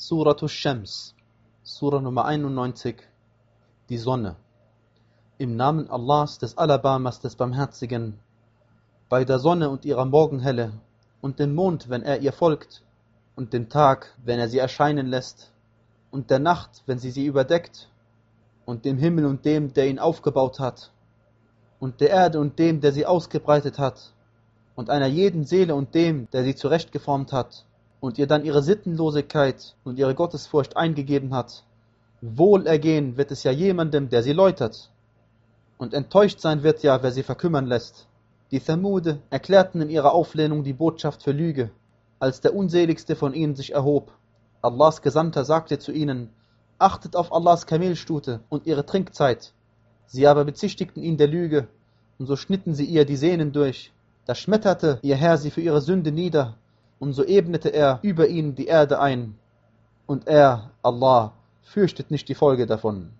Suratu Shams, Surah Nummer 91, die Sonne. Im Namen Allahs, des Alabamas, des Barmherzigen, bei der Sonne und ihrer Morgenhelle, und dem Mond, wenn er ihr folgt, und dem Tag, wenn er sie erscheinen lässt, und der Nacht, wenn sie sie überdeckt, und dem Himmel und dem, der ihn aufgebaut hat, und der Erde und dem, der sie ausgebreitet hat, und einer jeden Seele und dem, der sie zurechtgeformt hat, und ihr dann ihre Sittenlosigkeit und ihre Gottesfurcht eingegeben hat. Wohlergehen wird es ja jemandem, der sie läutert. Und enttäuscht sein wird ja, wer sie verkümmern lässt. Die Thamude erklärten in ihrer Auflehnung die Botschaft für Lüge, als der unseligste von ihnen sich erhob. Allahs Gesandter sagte zu ihnen, achtet auf Allahs Kamelstute und ihre Trinkzeit. Sie aber bezichtigten ihn der Lüge, und so schnitten sie ihr die Sehnen durch. Da schmetterte ihr Herr sie für ihre Sünde nieder, und so ebnete er über ihnen die Erde ein. Und er, Allah, fürchtet nicht die Folge davon.